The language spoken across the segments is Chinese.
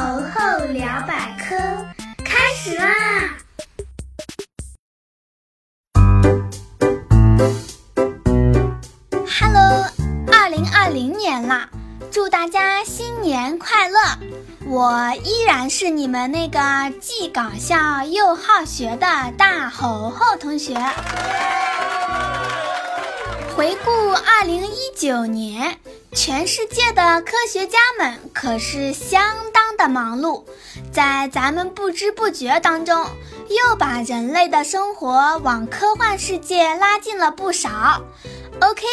猴猴聊百科开始啦！Hello，二零二零年啦，祝大家新年快乐！我依然是你们那个既搞笑又好学的大猴猴同学。回顾二零一九年，全世界的科学家们可是相当的忙碌，在咱们不知不觉当中，又把人类的生活往科幻世界拉近了不少。OK，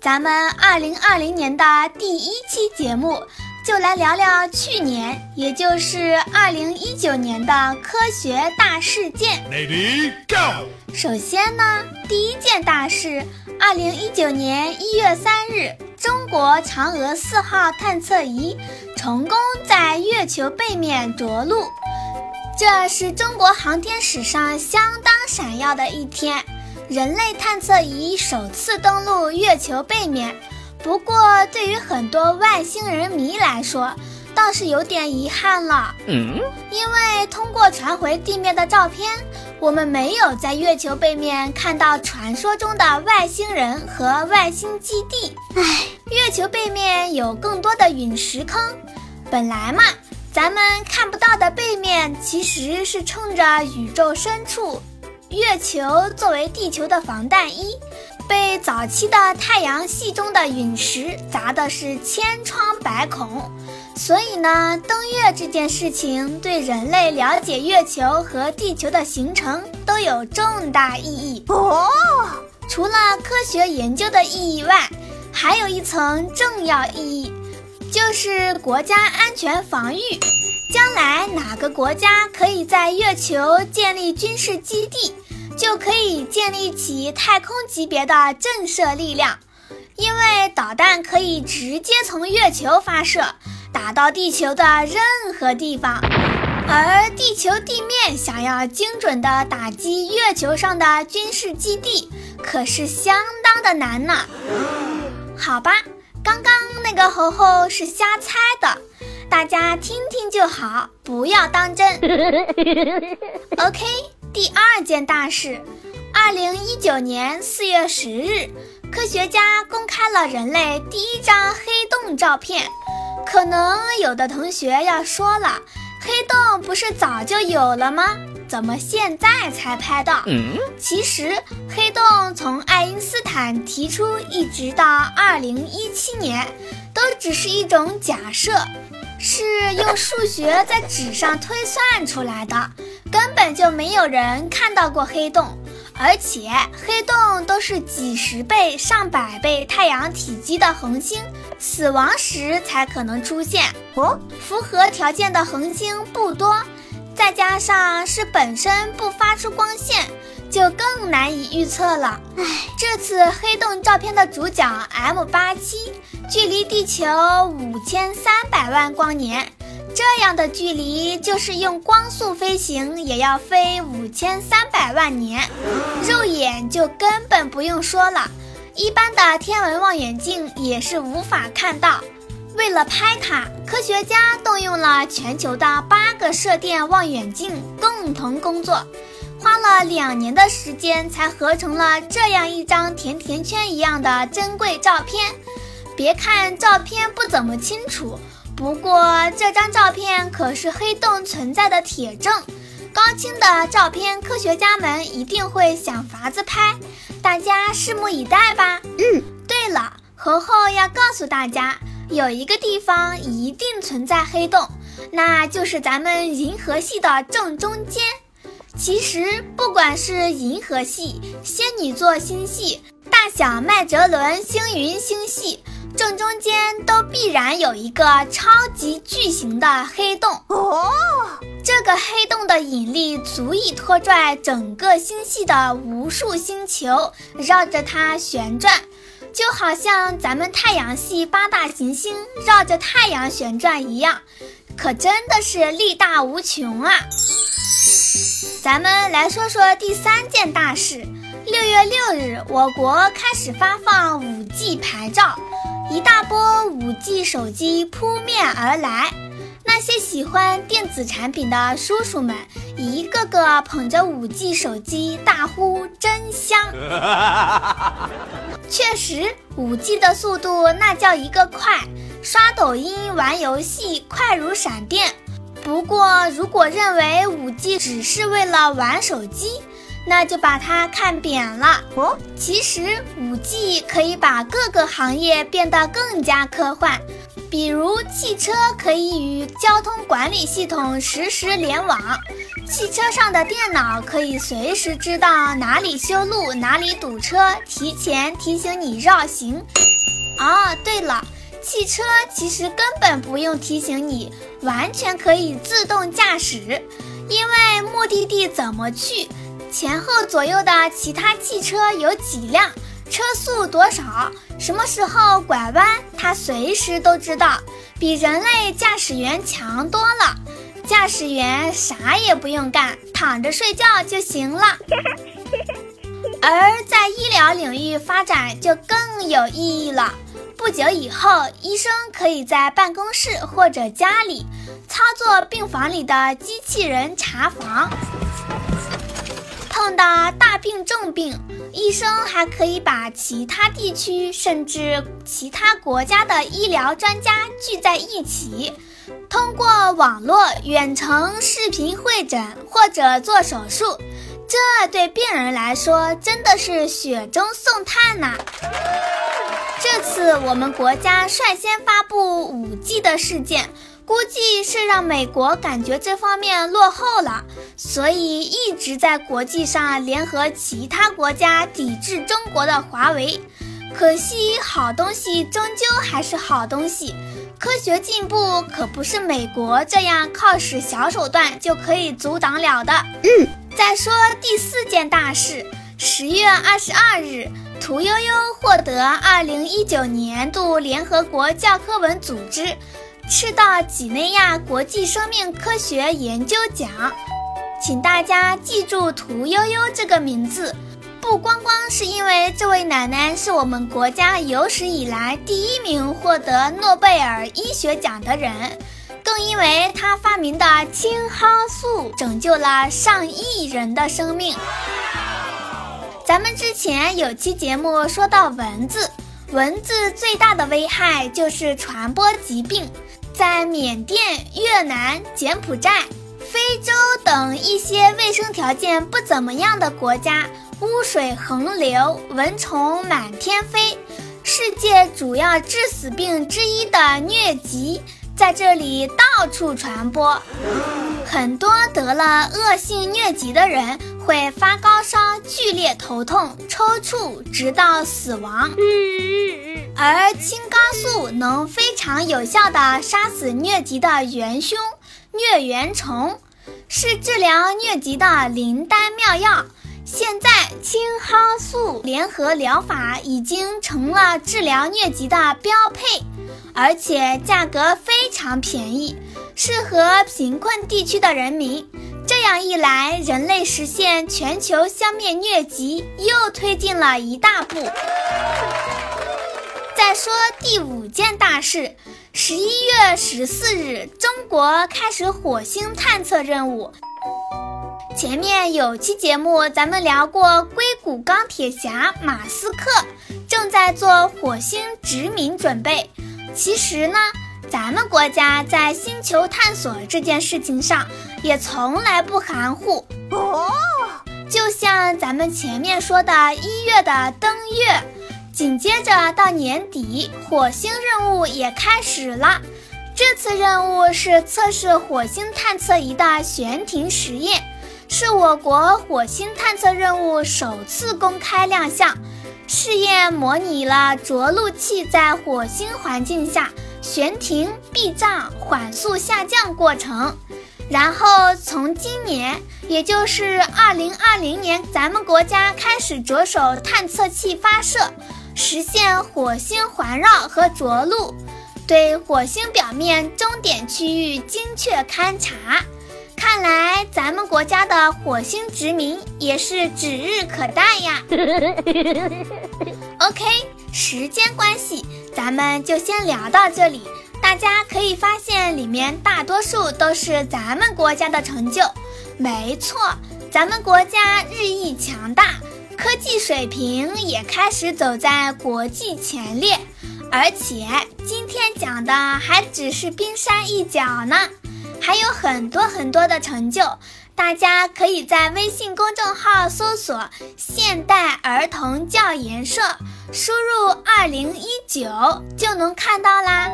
咱们二零二零年的第一期节目。就来聊聊去年，也就是二零一九年的科学大事件。Lady Go。首先呢，第一件大事，二零一九年一月三日，中国嫦娥四号探测仪成功在月球背面着陆，这是中国航天史上相当闪耀的一天，人类探测仪首次登陆月球背面。不过，对于很多外星人迷来说，倒是有点遗憾了。嗯，因为通过传回地面的照片，我们没有在月球背面看到传说中的外星人和外星基地。唉，月球背面有更多的陨石坑。本来嘛，咱们看不到的背面其实是冲着宇宙深处。月球作为地球的防弹衣。被早期的太阳系中的陨石砸的是千疮百孔，所以呢，登月这件事情对人类了解月球和地球的形成都有重大意义哦。除了科学研究的意义外，还有一层重要意义，就是国家安全防御。将来哪个国家可以在月球建立军事基地？就可以建立起太空级别的震慑力量，因为导弹可以直接从月球发射，打到地球的任何地方。而地球地面想要精准的打击月球上的军事基地，可是相当的难呢。好吧，刚刚那个猴猴是瞎猜的，大家听听就好，不要当真。OK。第二件大事，二零一九年四月十日，科学家公开了人类第一张黑洞照片。可能有的同学要说了，黑洞不是早就有了吗？怎么现在才拍到？其实，黑洞从爱因斯坦提出一直到二零一七年，都只是一种假设，是用数学在纸上推算出来的。根本就没有人看到过黑洞，而且黑洞都是几十倍、上百倍太阳体积的恒星死亡时才可能出现。哦，符合条件的恒星不多，再加上是本身不发出光线，就更难以预测了。唉，这次黑洞照片的主角 M 八七，距离地球五千三百万光年。这样的距离，就是用光速飞行也要飞五千三百万年，肉眼就根本不用说了，一般的天文望远镜也是无法看到。为了拍它，科学家动用了全球的八个射电望远镜共同工作，花了两年的时间才合成了这样一张甜甜圈一样的珍贵照片。别看照片不怎么清楚。不过这张照片可是黑洞存在的铁证，高清的照片，科学家们一定会想法子拍，大家拭目以待吧。嗯，对了，猴猴要告诉大家，有一个地方一定存在黑洞，那就是咱们银河系的正中间。其实不管是银河系、仙女座星系、大小麦哲伦星云星系。正中间都必然有一个超级巨型的黑洞哦，这个黑洞的引力足以拖拽整个星系的无数星球绕着它旋转，就好像咱们太阳系八大行星绕着太阳旋转一样，可真的是力大无穷啊！咱们来说说第三件大事，六月六日，我国开始发放五 G 牌照。一大波 5G 手机扑面而来，那些喜欢电子产品的叔叔们，一个个捧着五 G 手机，大呼真香。确实，五 G 的速度那叫一个快，刷抖音、玩游戏快如闪电。不过，如果认为五 G 只是为了玩手机，那就把它看扁了。哦，其实五 G 可以把各个行业变得更加科幻。比如汽车可以与交通管理系统实时联网，汽车上的电脑可以随时知道哪里修路、哪里堵车，提前提醒你绕行。哦，对了，汽车其实根本不用提醒你，完全可以自动驾驶，因为目的地怎么去，前后左右的其他汽车有几辆。车速多少？什么时候拐弯？它随时都知道，比人类驾驶员强多了。驾驶员啥也不用干，躺着睡觉就行了。而在医疗领域发展就更有意义了。不久以后，医生可以在办公室或者家里操作病房里的机器人查房。碰到大病重病，医生还可以把其他地区甚至其他国家的医疗专家聚在一起，通过网络远程视频会诊或者做手术。这对病人来说真的是雪中送炭呐！这次我们国家率先发布五 G 的事件。估计是让美国感觉这方面落后了，所以一直在国际上联合其他国家抵制中国的华为。可惜好东西终究还是好东西，科学进步可不是美国这样靠使小手段就可以阻挡了的。嗯，再说第四件大事，十月二十二日，屠呦呦获得二零一九年度联合国教科文组织。赤道几内亚国际生命科学研究奖，请大家记住屠呦呦这个名字，不光光是因为这位奶奶是我们国家有史以来第一名获得诺贝尔医学奖的人，更因为她发明的青蒿素拯救了上亿人的生命。咱们之前有期节目说到蚊子，蚊子最大的危害就是传播疾病。在缅甸、越南、柬埔寨、非洲等一些卫生条件不怎么样的国家，污水横流，蚊虫满天飞。世界主要致死病之一的疟疾在这里到处传播，很多得了恶性疟疾的人会发高烧、剧烈头痛、抽搐，直到死亡。而青蒿素能非常有效地杀死疟疾的元凶疟原虫，是治疗疟疾的灵丹妙药。现在青蒿素联合疗法已经成了治疗疟疾的标配，而且价格非常便宜，适合贫困地区的人民。这样一来，人类实现全球消灭疟疾又推进了一大步。再说第五件大事，十一月十四日，中国开始火星探测任务。前面有期节目咱们聊过，硅谷钢铁侠马斯克正在做火星殖民准备。其实呢，咱们国家在星球探索这件事情上也从来不含糊哦。就像咱们前面说的一月的登月。紧接着到年底，火星任务也开始了。这次任务是测试火星探测仪的悬停实验，是我国火星探测任务首次公开亮相。试验模拟了着陆器在火星环境下悬停、避障、缓速下降过程。然后从今年，也就是二零二零年，咱们国家开始着手探测器发射。实现火星环绕和着陆，对火星表面终点区域精确勘察。看来咱们国家的火星殖民也是指日可待呀。OK，时间关系，咱们就先聊到这里。大家可以发现里面大多数都是咱们国家的成就。没错，咱们国家日益强大，科技水平也开始走在国际前列。而且今天讲的还只是冰山一角呢，还有很多很多的成就。大家可以在微信公众号搜索“现代儿童教研社”，输入“二零一九”就能看到啦。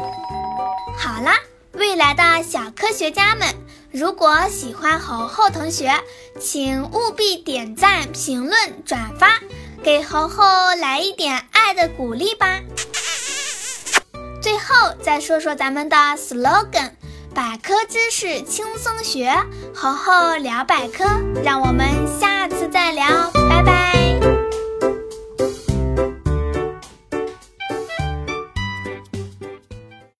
好啦，未来的小科学家们，如果喜欢猴猴同学，请务必点赞、评论、转发，给猴猴来一点爱的鼓励吧。最后再说说咱们的 slogan：百科知识轻松学，猴猴聊百科。让我们下次再聊，拜拜。